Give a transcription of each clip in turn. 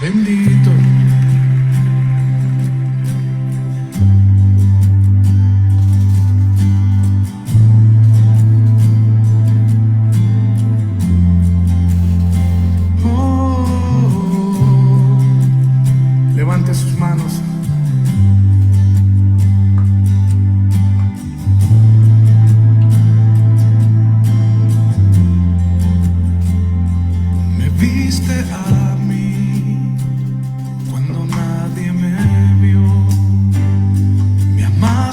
Bendito.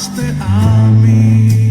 Me amaste a mí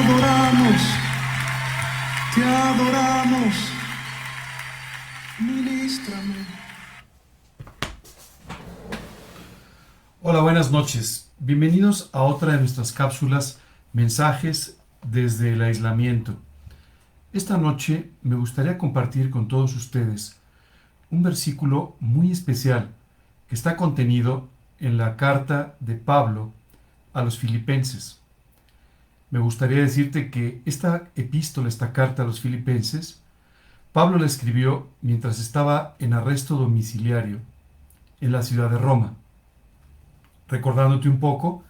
Adoramos, te adoramos. Ministrame. Hola, buenas noches. Bienvenidos a otra de nuestras cápsulas Mensajes desde el aislamiento. Esta noche me gustaría compartir con todos ustedes un versículo muy especial que está contenido en la carta de Pablo a los filipenses. Me gustaría decirte que esta epístola, esta carta a los filipenses, Pablo la escribió mientras estaba en arresto domiciliario en la ciudad de Roma. Recordándote un poco,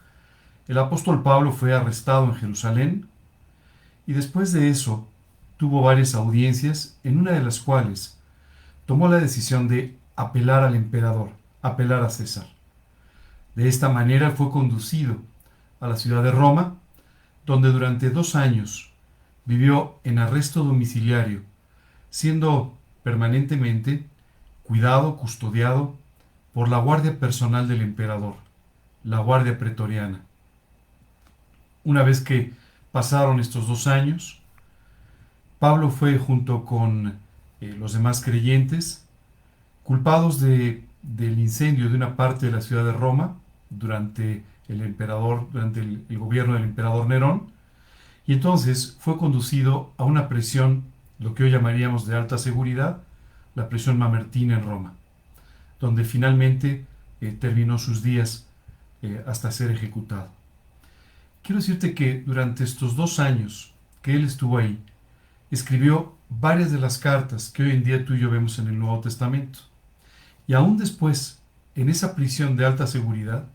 el apóstol Pablo fue arrestado en Jerusalén y después de eso tuvo varias audiencias en una de las cuales tomó la decisión de apelar al emperador, apelar a César. De esta manera fue conducido a la ciudad de Roma, donde durante dos años vivió en arresto domiciliario, siendo permanentemente cuidado, custodiado por la guardia personal del emperador, la guardia pretoriana. Una vez que pasaron estos dos años, Pablo fue junto con eh, los demás creyentes culpados de, del incendio de una parte de la ciudad de Roma durante el emperador, durante el, gobierno del emperador Nerón, y entonces fue conducido a una prisión, lo que hoy llamaríamos de alta seguridad, la prisión mamertina en Roma. donde finalmente eh, terminó sus días eh, hasta ser ejecutado. Quiero decirte que durante estos dos años que él estuvo ahí, escribió varias de las cartas que hoy en día tú y yo vemos en el Nuevo Testamento. Y aún después, en esa prisión de alta seguridad,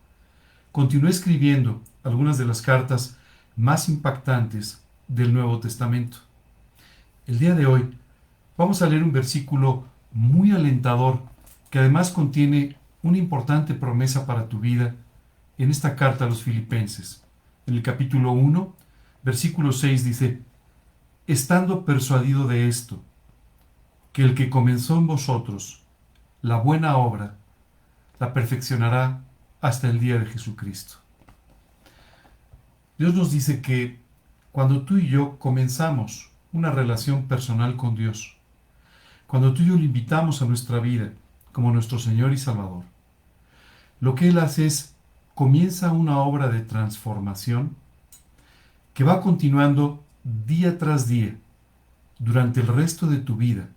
continuó escribiendo algunas de las cartas más impactantes del Nuevo Testamento. El día de hoy vamos a leer un versículo muy alentador que además contiene una importante promesa para tu vida en esta carta a los filipenses. En el capítulo 1, versículo 6 dice, estando persuadido de esto, que el que comenzó en vosotros la buena obra, la perfeccionará hasta el día de Jesucristo. Dios nos dice que cuando tú y yo comenzamos una relación personal con Dios, cuando tú y yo le invitamos a nuestra vida como nuestro Señor y Salvador, lo que Él hace es comienza una obra de transformación que va continuando día tras día durante el resto de tu vida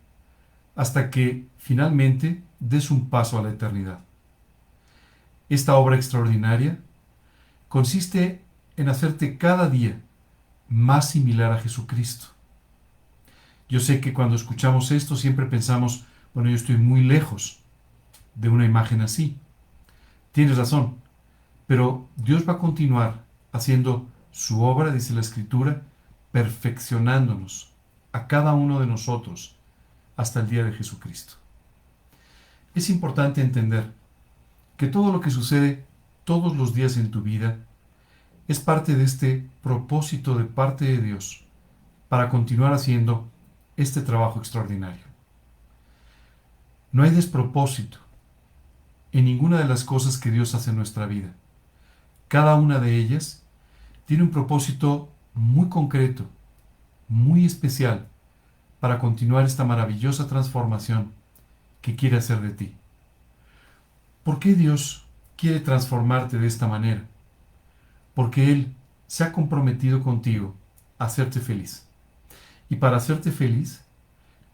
hasta que finalmente des un paso a la eternidad. Esta obra extraordinaria consiste en hacerte cada día más similar a Jesucristo. Yo sé que cuando escuchamos esto siempre pensamos, bueno, yo estoy muy lejos de una imagen así. Tienes razón, pero Dios va a continuar haciendo su obra, dice la Escritura, perfeccionándonos a cada uno de nosotros hasta el día de Jesucristo. Es importante entender que todo lo que sucede todos los días en tu vida es parte de este propósito de parte de Dios para continuar haciendo este trabajo extraordinario. No hay despropósito en ninguna de las cosas que Dios hace en nuestra vida. Cada una de ellas tiene un propósito muy concreto, muy especial, para continuar esta maravillosa transformación que quiere hacer de ti. ¿Por qué Dios quiere transformarte de esta manera? Porque Él se ha comprometido contigo a hacerte feliz. Y para hacerte feliz,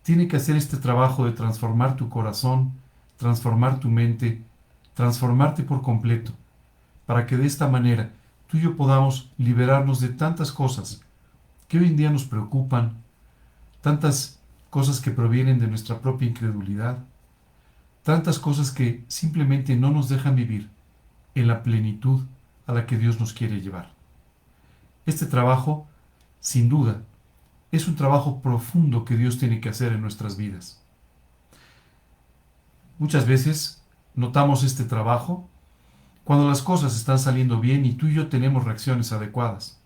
tiene que hacer este trabajo de transformar tu corazón, transformar tu mente, transformarte por completo, para que de esta manera tú y yo podamos liberarnos de tantas cosas que hoy en día nos preocupan, tantas cosas que provienen de nuestra propia incredulidad, tantas cosas que simplemente no nos dejan vivir en la plenitud a la que Dios nos quiere llevar. Este trabajo, sin duda, es un trabajo profundo que Dios tiene que hacer en nuestras vidas. Muchas veces notamos este trabajo cuando las cosas están saliendo bien y tú y yo tenemos reacciones adecuadas.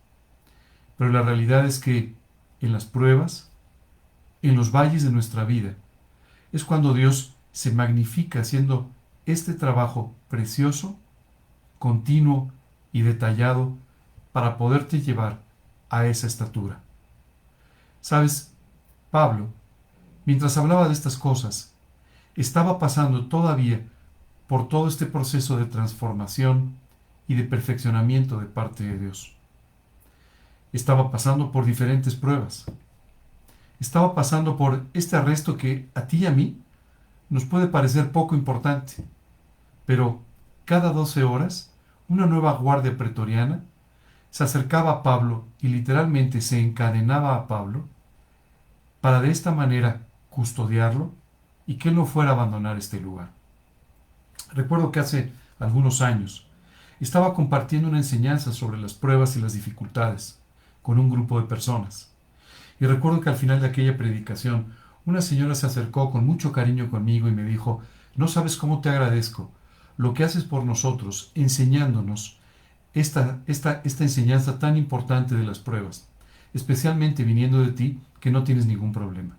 Pero la realidad es que en las pruebas, en los valles de nuestra vida, es cuando Dios se magnifica haciendo este trabajo precioso, continuo y detallado para poderte llevar a esa estatura. Sabes, Pablo, mientras hablaba de estas cosas, estaba pasando todavía por todo este proceso de transformación y de perfeccionamiento de parte de Dios. Estaba pasando por diferentes pruebas. Estaba pasando por este arresto que a ti y a mí nos puede parecer poco importante, pero cada 12 horas una nueva guardia pretoriana se acercaba a Pablo y literalmente se encadenaba a Pablo para de esta manera custodiarlo y que él no fuera a abandonar este lugar. Recuerdo que hace algunos años estaba compartiendo una enseñanza sobre las pruebas y las dificultades con un grupo de personas. Y recuerdo que al final de aquella predicación una señora se acercó con mucho cariño conmigo y me dijo, no sabes cómo te agradezco lo que haces por nosotros enseñándonos esta, esta, esta enseñanza tan importante de las pruebas, especialmente viniendo de ti que no tienes ningún problema.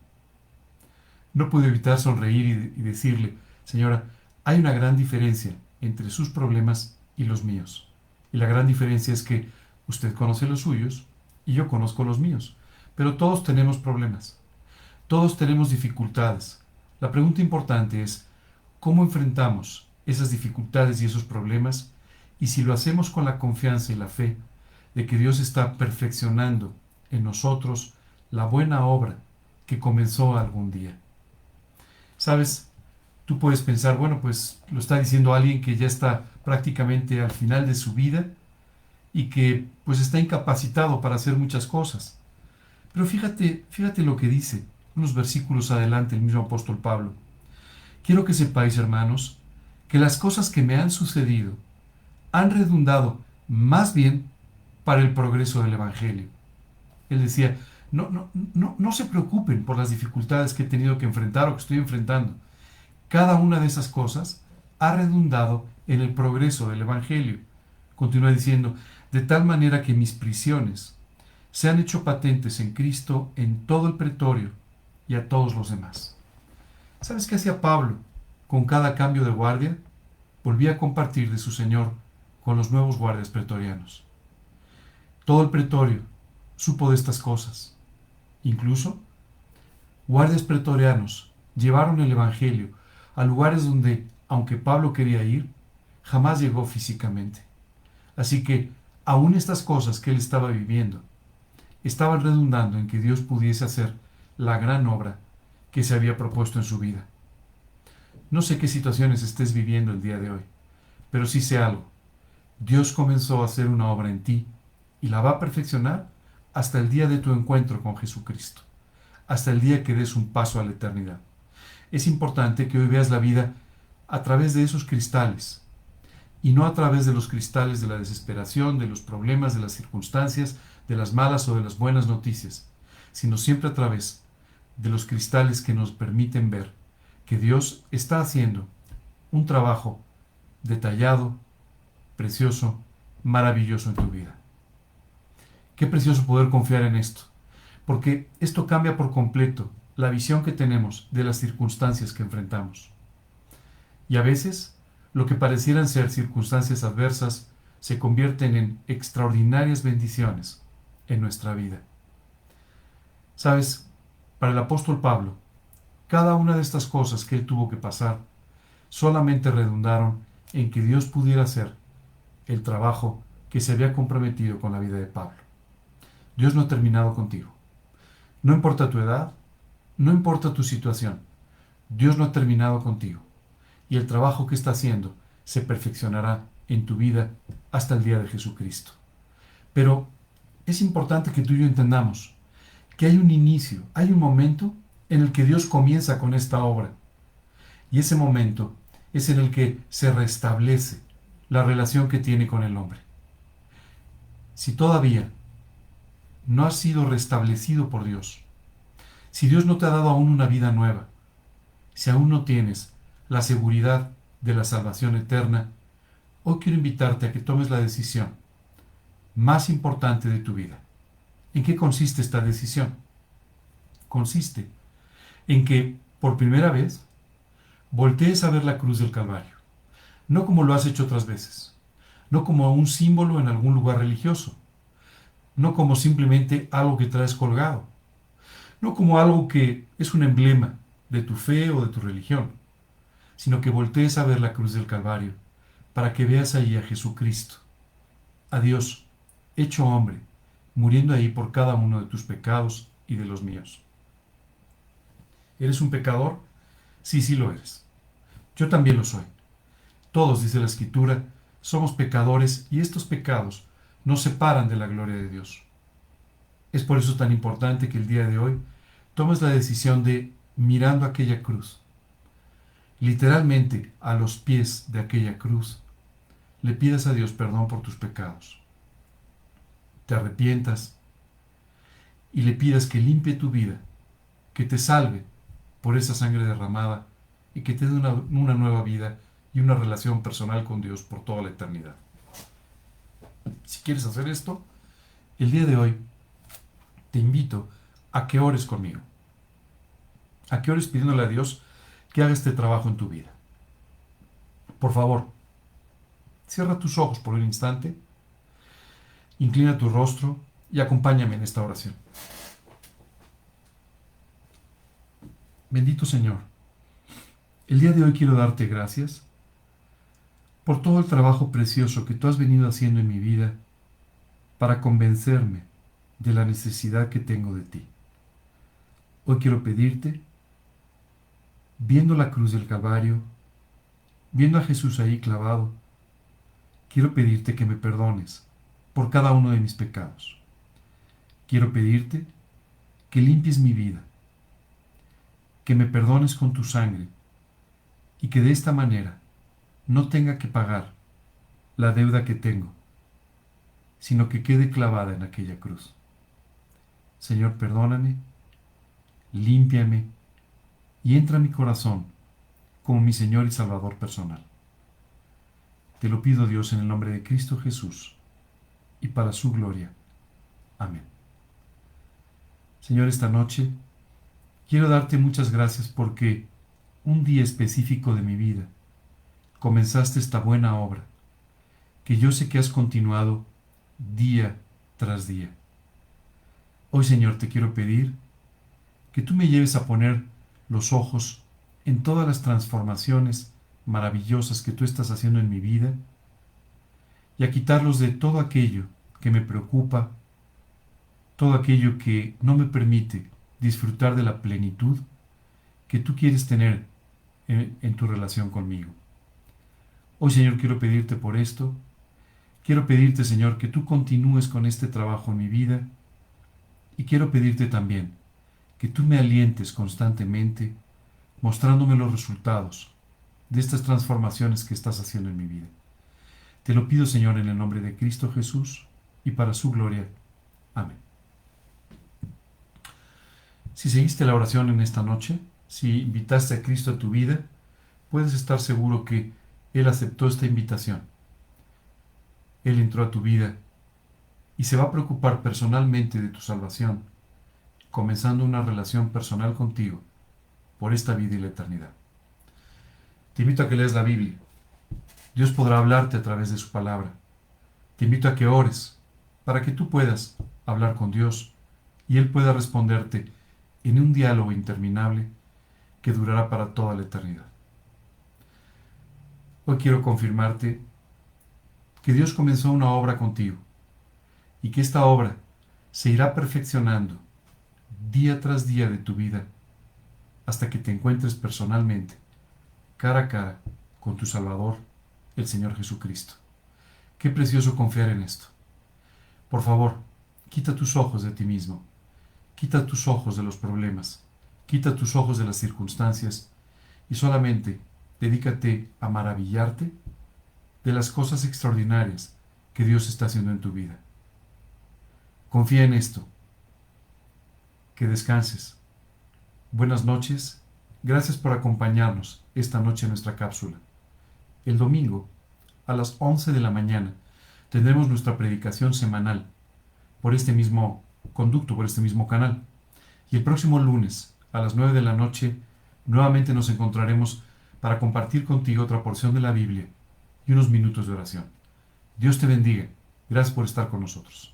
No pude evitar sonreír y, y decirle, señora, hay una gran diferencia entre sus problemas y los míos. Y la gran diferencia es que usted conoce los suyos y yo conozco los míos. Pero todos tenemos problemas. Todos tenemos dificultades. La pregunta importante es, ¿cómo enfrentamos esas dificultades y esos problemas? Y si lo hacemos con la confianza y la fe de que Dios está perfeccionando en nosotros la buena obra que comenzó algún día. Sabes, Tú puedes pensar, bueno, pues lo está diciendo alguien que ya está prácticamente al final de su vida y que pues está incapacitado para hacer muchas cosas. Pero fíjate, fíjate lo que dice unos versículos adelante el mismo apóstol Pablo. Quiero que sepáis, hermanos, que las cosas que me han sucedido han redundado más bien para el progreso del Evangelio. Él decía, no, no, no, no se preocupen por las dificultades que he tenido que enfrentar o que estoy enfrentando. Cada una de esas cosas ha redundado en el progreso del Evangelio. Continúa diciendo, de tal manera que mis prisiones se han hecho patentes en Cristo en todo el pretorio y a todos los demás. ¿Sabes qué hacía Pablo con cada cambio de guardia? Volvía a compartir de su Señor con los nuevos guardias pretorianos. Todo el pretorio supo de estas cosas. Incluso, guardias pretorianos llevaron el Evangelio a lugares donde, aunque Pablo quería ir, jamás llegó físicamente. Así que, aún estas cosas que él estaba viviendo, estaban redundando en que Dios pudiese hacer la gran obra que se había propuesto en su vida. No sé qué situaciones estés viviendo el día de hoy, pero sí sé algo. Dios comenzó a hacer una obra en ti y la va a perfeccionar hasta el día de tu encuentro con Jesucristo, hasta el día que des un paso a la eternidad. Es importante que hoy veas la vida a través de esos cristales y no a través de los cristales de la desesperación, de los problemas, de las circunstancias, de las malas o de las buenas noticias, sino siempre a través de los cristales que nos permiten ver que Dios está haciendo un trabajo detallado, precioso, maravilloso en tu vida. Qué precioso poder confiar en esto, porque esto cambia por completo la visión que tenemos de las circunstancias que enfrentamos. Y a veces, lo que parecieran ser circunstancias adversas se convierten en extraordinarias bendiciones en nuestra vida. Sabes, para el apóstol Pablo, cada una de estas cosas que él tuvo que pasar solamente redundaron en que Dios pudiera hacer el trabajo que se había comprometido con la vida de Pablo. Dios no ha terminado contigo. No importa tu edad, no importa tu situación, Dios no ha terminado contigo. Y el trabajo que está haciendo se perfeccionará en tu vida hasta el día de Jesucristo. Pero es importante que tú y yo entendamos que hay un inicio, hay un momento en el que Dios comienza con esta obra. Y ese momento es en el que se restablece la relación que tiene con el hombre. Si todavía no has sido restablecido por Dios, si Dios no te ha dado aún una vida nueva, si aún no tienes la seguridad de la salvación eterna, hoy quiero invitarte a que tomes la decisión más importante de tu vida. ¿En qué consiste esta decisión? Consiste en que, por primera vez, voltees a ver la cruz del Calvario, no como lo has hecho otras veces, no como un símbolo en algún lugar religioso, no como simplemente algo que traes colgado, no como algo que es un emblema de tu fe o de tu religión, sino que voltees a ver la cruz del Calvario para que veas ahí a Jesucristo, a Dios, hecho hombre, muriendo ahí por cada uno de tus pecados y de los míos. ¿Eres un pecador? Sí, sí lo eres. Yo también lo soy. Todos, dice la Escritura, somos pecadores y estos pecados nos separan de la gloria de Dios. Es por eso tan importante que el día de hoy tomes la decisión de, mirando aquella cruz, literalmente a los pies de aquella cruz, le pidas a Dios perdón por tus pecados. Te arrepientas y le pidas que limpie tu vida, que te salve por esa sangre derramada y que te dé una, nueva vida y una relación personal con Dios por toda la eternidad. Si quieres hacer esto, el día de hoy te invito a que ores conmigo. A que ores pidiéndole a Dios que haga este trabajo en tu vida. Por favor, cierra tus ojos por un instante, inclina tu rostro y acompáñame en esta oración. Bendito Señor, el día de hoy quiero darte gracias por todo el trabajo precioso que tú has venido haciendo en mi vida para convencerme de la necesidad que tengo de ti. Hoy quiero pedirte viendo la cruz del Calvario, viendo a Jesús ahí clavado, quiero pedirte que me perdones por cada uno de mis pecados. Quiero pedirte que limpies mi vida, que me perdones con tu sangre y que de esta manera no tenga que pagar la deuda que tengo, sino que quede clavada en aquella cruz. Señor, perdóname, límpiame y entra a mi corazón como mi Señor y Salvador personal. Te lo pido Dios en el nombre de Cristo Jesús y para su gloria. Amén. Señor, esta noche quiero darte muchas gracias porque un día específico de mi vida comenzaste esta buena obra que yo sé que has continuado día tras día. Hoy, Señor, te quiero pedir que tú me lleves a poner los ojos en todas las transformaciones maravillosas que tú estás haciendo en mi vida y a quitarlos de todo aquello que me preocupa, todo aquello que no me permite disfrutar de la plenitud que tú quieres tener en, tu relación conmigo. Hoy, Señor, quiero pedirte por esto. Quiero pedirte, Señor, que tú continúes con este trabajo en mi vida. Y quiero pedirte también que tú me alientes constantemente mostrándome los resultados de estas transformaciones que estás haciendo en mi vida. Te lo pido, Señor, en el nombre de Cristo Jesús y para su gloria. Amén. Si seguiste la oración en esta noche, si invitaste a Cristo a tu vida, puedes estar seguro que Él aceptó esta invitación. Él entró a tu vida y se va a preocupar personalmente de tu salvación, comenzando una relación personal contigo por esta vida y la eternidad. Te invito a que leas la Biblia. Dios podrá hablarte a través de su palabra. Te invito a que ores para que tú puedas hablar con Dios y Él pueda responderte en un diálogo interminable que durará para toda la eternidad. Hoy quiero confirmarte que Dios comenzó una obra contigo y que esta obra se irá perfeccionando día tras día de tu vida hasta que te encuentres personalmente, cara a cara, con tu Salvador, el Señor Jesucristo. Qué precioso confiar en esto. Por favor, quita tus ojos de ti mismo, quita tus ojos de los problemas, quita tus ojos de las circunstancias y solamente dedícate a maravillarte de las cosas extraordinarias que Dios está haciendo en tu vida. Confía en esto. Que descanses Buenas noches, gracias por acompañarnos esta noche en nuestra cápsula. El domingo, a las 11 de la mañana, tendremos nuestra predicación semanal por este mismo conducto, por este mismo canal. Y el próximo lunes, a las 9 de la noche, nuevamente nos encontraremos para compartir contigo otra porción de la Biblia y unos minutos de oración. Dios te bendiga. Gracias por estar con nosotros.